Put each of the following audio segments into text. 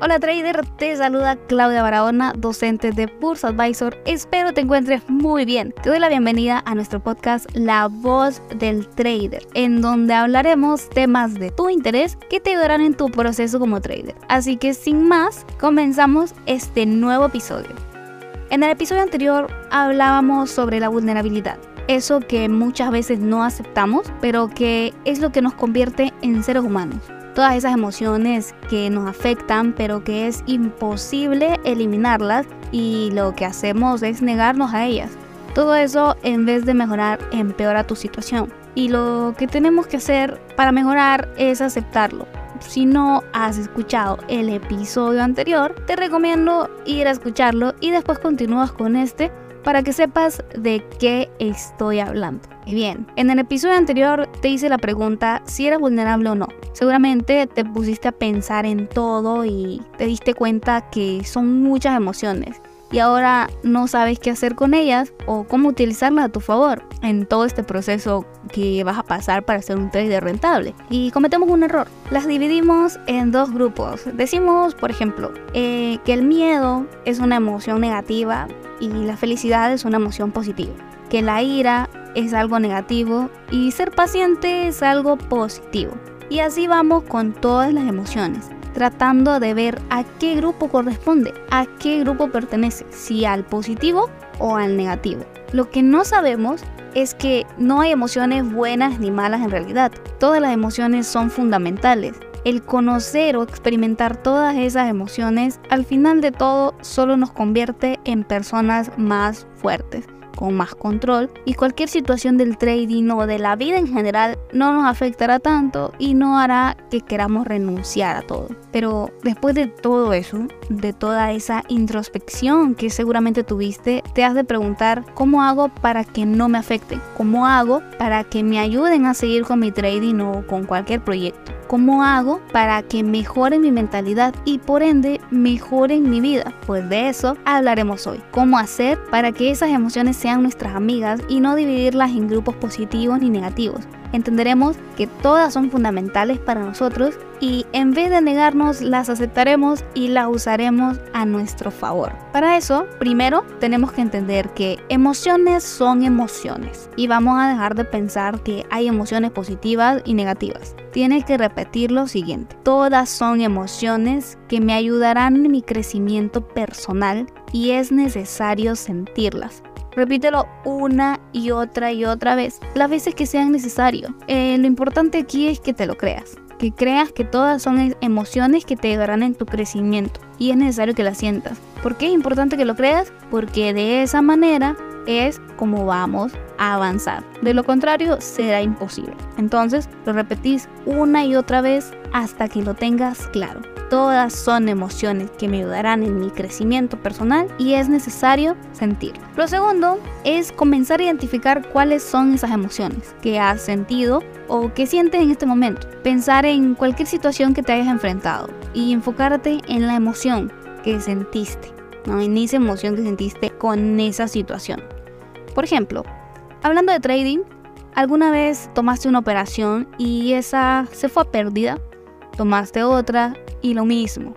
Hola trader, te saluda Claudia Barahona, docente de Bursa Advisor. Espero te encuentres muy bien. Te doy la bienvenida a nuestro podcast La Voz del Trader, en donde hablaremos temas de tu interés que te ayudarán en tu proceso como trader. Así que sin más, comenzamos este nuevo episodio. En el episodio anterior hablábamos sobre la vulnerabilidad eso que muchas veces no aceptamos, pero que es lo que nos convierte en seres humanos todas esas emociones que nos afectan, pero que es imposible eliminarlas y lo que hacemos es negarnos a ellas. Todo eso en vez de mejorar empeora tu situación. Y lo que tenemos que hacer para mejorar es aceptarlo. Si no has escuchado el episodio anterior, te recomiendo ir a escucharlo y después continúas con este para que sepas de qué estoy hablando. Bien, en el episodio anterior te hice la pregunta si eras vulnerable o no. Seguramente te pusiste a pensar en todo y te diste cuenta que son muchas emociones y ahora no sabes qué hacer con ellas o cómo utilizarlas a tu favor en todo este proceso que vas a pasar para ser un trader rentable. Y cometemos un error. Las dividimos en dos grupos. Decimos, por ejemplo, eh, que el miedo es una emoción negativa y la felicidad es una emoción positiva. Que la ira es algo negativo y ser paciente es algo positivo. Y así vamos con todas las emociones, tratando de ver a qué grupo corresponde, a qué grupo pertenece, si al positivo o al negativo. Lo que no sabemos es que no hay emociones buenas ni malas en realidad. Todas las emociones son fundamentales el conocer o experimentar todas esas emociones, al final de todo solo nos convierte en personas más fuertes con más control y cualquier situación del trading o de la vida en general no nos afectará tanto y no hará que queramos renunciar a todo. Pero después de todo eso, de toda esa introspección que seguramente tuviste, te has de preguntar cómo hago para que no me afecte, cómo hago para que me ayuden a seguir con mi trading o con cualquier proyecto. ¿Cómo hago para que mejore mi mentalidad y por ende mejore mi vida? Pues de eso hablaremos hoy. ¿Cómo hacer para que esas emociones sean nuestras amigas y no dividirlas en grupos positivos ni negativos? Entenderemos que todas son fundamentales para nosotros y en vez de negarnos las aceptaremos y las usaremos a nuestro favor. Para eso, primero tenemos que entender que emociones son emociones y vamos a dejar de pensar que hay emociones positivas y negativas. Tienes que repetir lo siguiente, todas son emociones que me ayudarán en mi crecimiento personal y es necesario sentirlas. Repítelo una y otra y otra vez, las veces que sean necesario. Eh, lo importante aquí es que te lo creas que creas que todas son emociones que te ayudarán en tu crecimiento y es necesario que las sientas. ¿Por qué es importante que lo creas? Porque de esa manera es como vamos a avanzar. De lo contrario, será imposible. Entonces, lo repetís una y otra vez hasta que lo tengas claro. Todas son emociones que me ayudarán en mi crecimiento personal y es necesario sentir. Lo segundo es comenzar a identificar cuáles son esas emociones que has sentido o que sientes en este momento. Pensar en cualquier situación que te hayas enfrentado y enfocarte en la emoción que sentiste, ¿no? en esa emoción que sentiste con esa situación. Por ejemplo, hablando de trading, ¿alguna vez tomaste una operación y esa se fue a pérdida? Tomaste otra y lo mismo.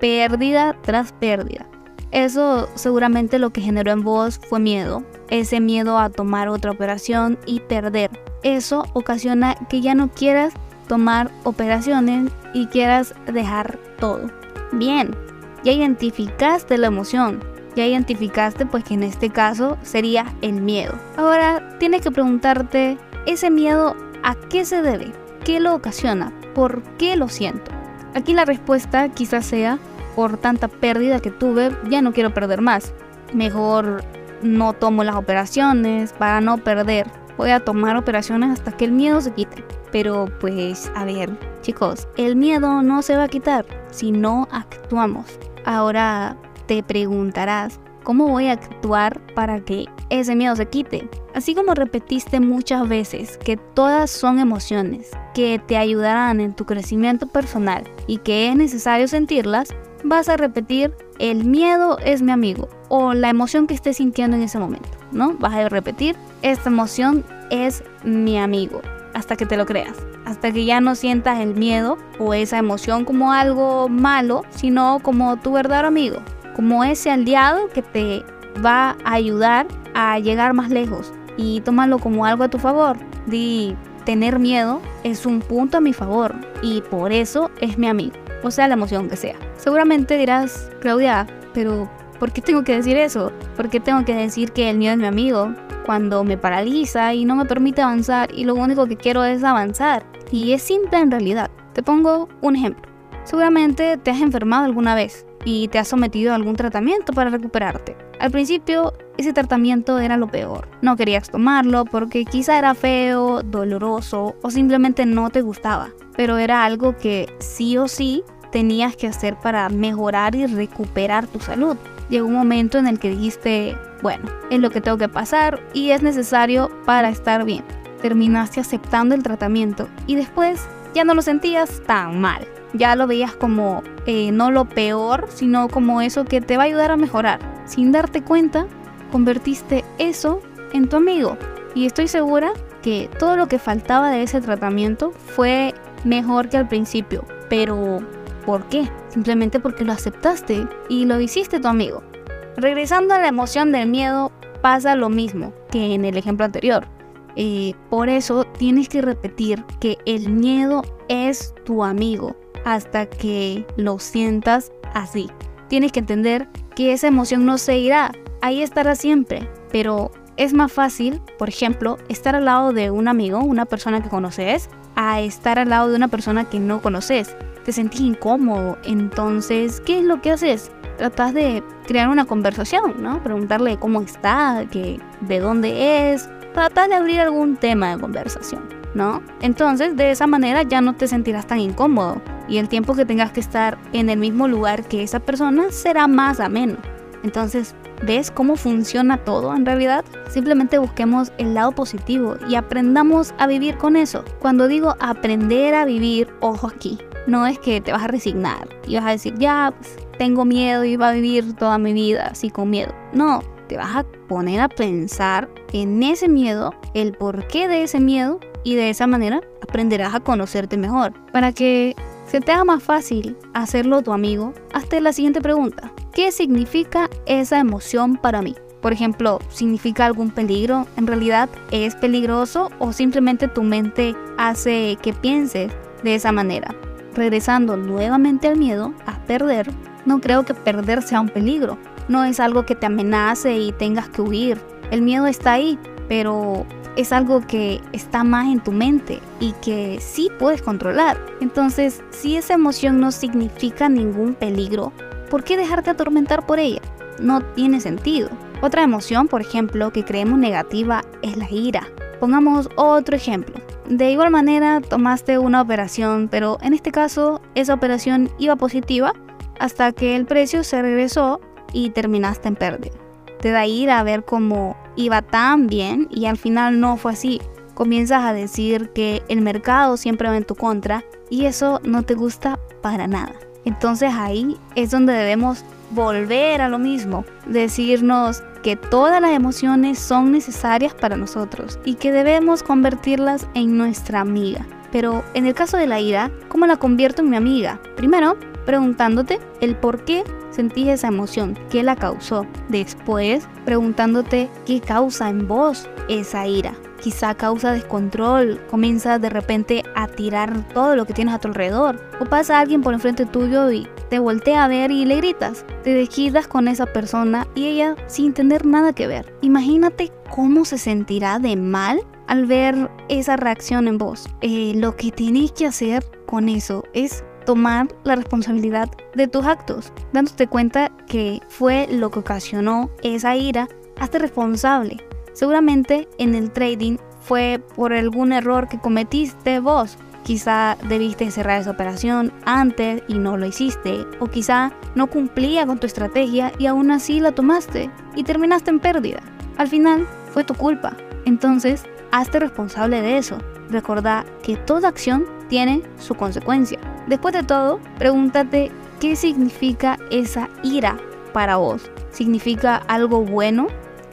Pérdida tras pérdida. Eso seguramente lo que generó en vos fue miedo. Ese miedo a tomar otra operación y perder. Eso ocasiona que ya no quieras tomar operaciones y quieras dejar todo. Bien, ya identificaste la emoción, ya identificaste pues que en este caso sería el miedo. Ahora tienes que preguntarte, ¿ese miedo a qué se debe? ¿Qué lo ocasiona? ¿Por qué lo siento? Aquí la respuesta quizás sea, por tanta pérdida que tuve, ya no quiero perder más. Mejor no tomo las operaciones para no perder. Voy a tomar operaciones hasta que el miedo se quite. Pero pues, a ver, chicos, el miedo no se va a quitar si no actuamos. Ahora te preguntarás, ¿cómo voy a actuar para que ese miedo se quite? Así como repetiste muchas veces que todas son emociones que te ayudarán en tu crecimiento personal y que es necesario sentirlas, vas a repetir el miedo es mi amigo o la emoción que estés sintiendo en ese momento, ¿no? Vas a repetir esta emoción es mi amigo hasta que te lo creas. hasta que ya no sientas el miedo o esa emoción como algo malo, sino como tu verdadero amigo, como ese aliado que te va a ayudar a llegar más lejos y tómalo como algo a tu favor. Di, tener miedo es un punto a mi favor y por eso es mi amigo, o sea, la emoción que sea. Seguramente dirás, Claudia, pero ¿por qué tengo que decir eso? ¿Por qué tengo que decir que el miedo es mi amigo? Cuando me paraliza y no me permite avanzar y lo único que quiero es avanzar. Y es simple en realidad. Te pongo un ejemplo. Seguramente te has enfermado alguna vez y te has sometido a algún tratamiento para recuperarte. Al principio ese tratamiento era lo peor. No querías tomarlo porque quizá era feo, doloroso o simplemente no te gustaba. Pero era algo que sí o sí tenías que hacer para mejorar y recuperar tu salud. Llegó un momento en el que dijiste, bueno, es lo que tengo que pasar y es necesario para estar bien. Terminaste aceptando el tratamiento y después ya no lo sentías tan mal. Ya lo veías como eh, no lo peor, sino como eso que te va a ayudar a mejorar. Sin darte cuenta, convertiste eso en tu amigo. Y estoy segura que todo lo que faltaba de ese tratamiento fue mejor que al principio. Pero ¿Por qué? Simplemente porque lo aceptaste y lo hiciste tu amigo. Regresando a la emoción del miedo, pasa lo mismo que en el ejemplo anterior. y por eso tienes que repetir que el miedo es tu amigo hasta que lo sientas así. Tienes que entender que esa emoción no se irá, ahí estará siempre, pero es más fácil, por ejemplo, estar al lado de un amigo, una persona que conoces, a estar al lado de una persona que no conoces te sentís incómodo. Entonces, ¿qué es lo que haces? Tratas de crear una conversación, ¿no? Preguntarle cómo está, que, de dónde es. Tratas de abrir algún tema de conversación, ¿no? Entonces, de esa manera ya no te sentirás tan incómodo. Y el tiempo que tengas que estar en el mismo lugar que esa persona será más ameno. Entonces, ¿ves cómo funciona todo en realidad? Simplemente busquemos el lado positivo y aprendamos a vivir con eso. Cuando digo aprender a vivir, ojo aquí, no es que te vas a resignar y vas a decir, ya, pues, tengo miedo y va a vivir toda mi vida así con miedo. No, te vas a poner a pensar en ese miedo, el porqué de ese miedo y de esa manera aprenderás a conocerte mejor. Para que se te haga más fácil hacerlo tu amigo, hazte la siguiente pregunta. ¿Qué significa esa emoción para mí? Por ejemplo, ¿significa algún peligro? ¿En realidad es peligroso o simplemente tu mente hace que pienses de esa manera? regresando nuevamente al miedo a perder, no creo que perder sea un peligro. No es algo que te amenace y tengas que huir. El miedo está ahí, pero es algo que está más en tu mente y que sí puedes controlar. Entonces, si esa emoción no significa ningún peligro, ¿por qué dejarte atormentar por ella? No tiene sentido. Otra emoción, por ejemplo, que creemos negativa es la ira. Pongamos otro ejemplo. De igual manera, tomaste una operación, pero en este caso esa operación iba positiva hasta que el precio se regresó y terminaste en pérdida. Te da ira ver cómo iba tan bien y al final no fue así. Comienzas a decir que el mercado siempre va en tu contra y eso no te gusta para nada. Entonces ahí es donde debemos volver a lo mismo, decirnos que todas las emociones son necesarias para nosotros y que debemos convertirlas en nuestra amiga. Pero en el caso de la ira, ¿cómo la convierto en mi amiga? Primero, preguntándote el por qué sentís esa emoción, qué la causó. Después, preguntándote qué causa en vos esa ira quizá causa descontrol, comienza de repente a tirar todo lo que tienes a tu alrededor. O pasa alguien por enfrente tuyo y te voltea a ver y le gritas. Te desquitas con esa persona y ella sin tener nada que ver. Imagínate cómo se sentirá de mal al ver esa reacción en vos. Eh, lo que tienes que hacer con eso es tomar la responsabilidad de tus actos, dándote cuenta que fue lo que ocasionó esa ira, hazte responsable Seguramente en el trading fue por algún error que cometiste vos. Quizá debiste cerrar esa operación antes y no lo hiciste. O quizá no cumplía con tu estrategia y aún así la tomaste y terminaste en pérdida. Al final fue tu culpa. Entonces, hazte responsable de eso. Recordá que toda acción tiene su consecuencia. Después de todo, pregúntate qué significa esa ira para vos. ¿Significa algo bueno?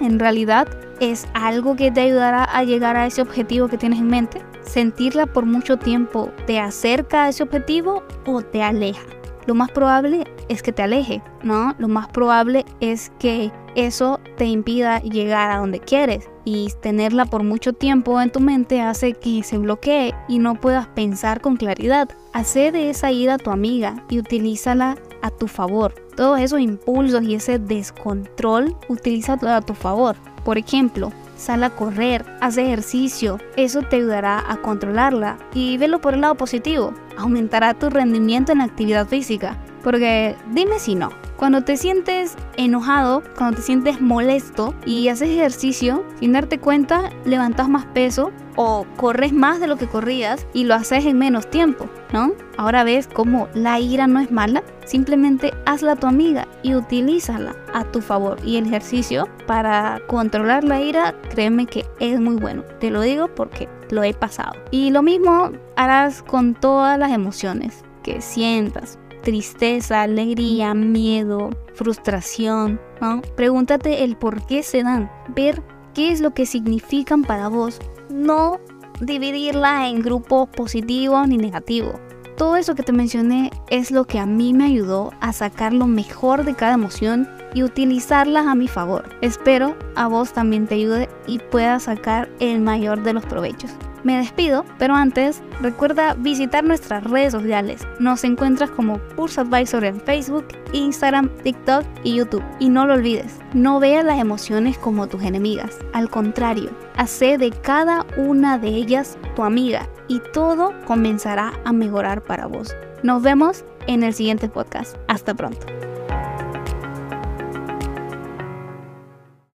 En realidad, es algo que te ayudará a llegar a ese objetivo que tienes en mente. sentirla por mucho tiempo te acerca a ese objetivo o te aleja. Lo más probable es que te aleje, ¿no? Lo más probable es que eso te impida llegar a donde quieres y tenerla por mucho tiempo en tu mente hace que se bloquee y no puedas pensar con claridad. Hace de esa ira tu amiga y utilízala a tu favor. Todos esos impulsos y ese descontrol, utilízalo a tu favor. Por ejemplo, sal a correr, haz ejercicio, eso te ayudará a controlarla y velo por el lado positivo, aumentará tu rendimiento en la actividad física. Porque dime si no, cuando te sientes enojado, cuando te sientes molesto y haces ejercicio, sin darte cuenta, levantas más peso o corres más de lo que corrías y lo haces en menos tiempo, ¿no? Ahora ves cómo la ira no es mala, simplemente hazla tu amiga y utilízala a tu favor. Y el ejercicio para controlar la ira, créeme que es muy bueno. Te lo digo porque lo he pasado. Y lo mismo harás con todas las emociones que sientas tristeza, alegría, miedo, frustración, ¿no? Pregúntate el por qué se dan, ver qué es lo que significan para vos, no dividirla en grupos positivos ni negativos. Todo eso que te mencioné es lo que a mí me ayudó a sacar lo mejor de cada emoción y utilizarlas a mi favor. Espero a vos también te ayude y puedas sacar el mayor de los provechos. Me despido, pero antes recuerda visitar nuestras redes sociales. Nos encuentras como Pulse Advisor en Facebook, Instagram, TikTok y YouTube. Y no lo olvides, no veas las emociones como tus enemigas. Al contrario, hace de cada una de ellas tu amiga y todo comenzará a mejorar para vos. Nos vemos en el siguiente podcast. Hasta pronto.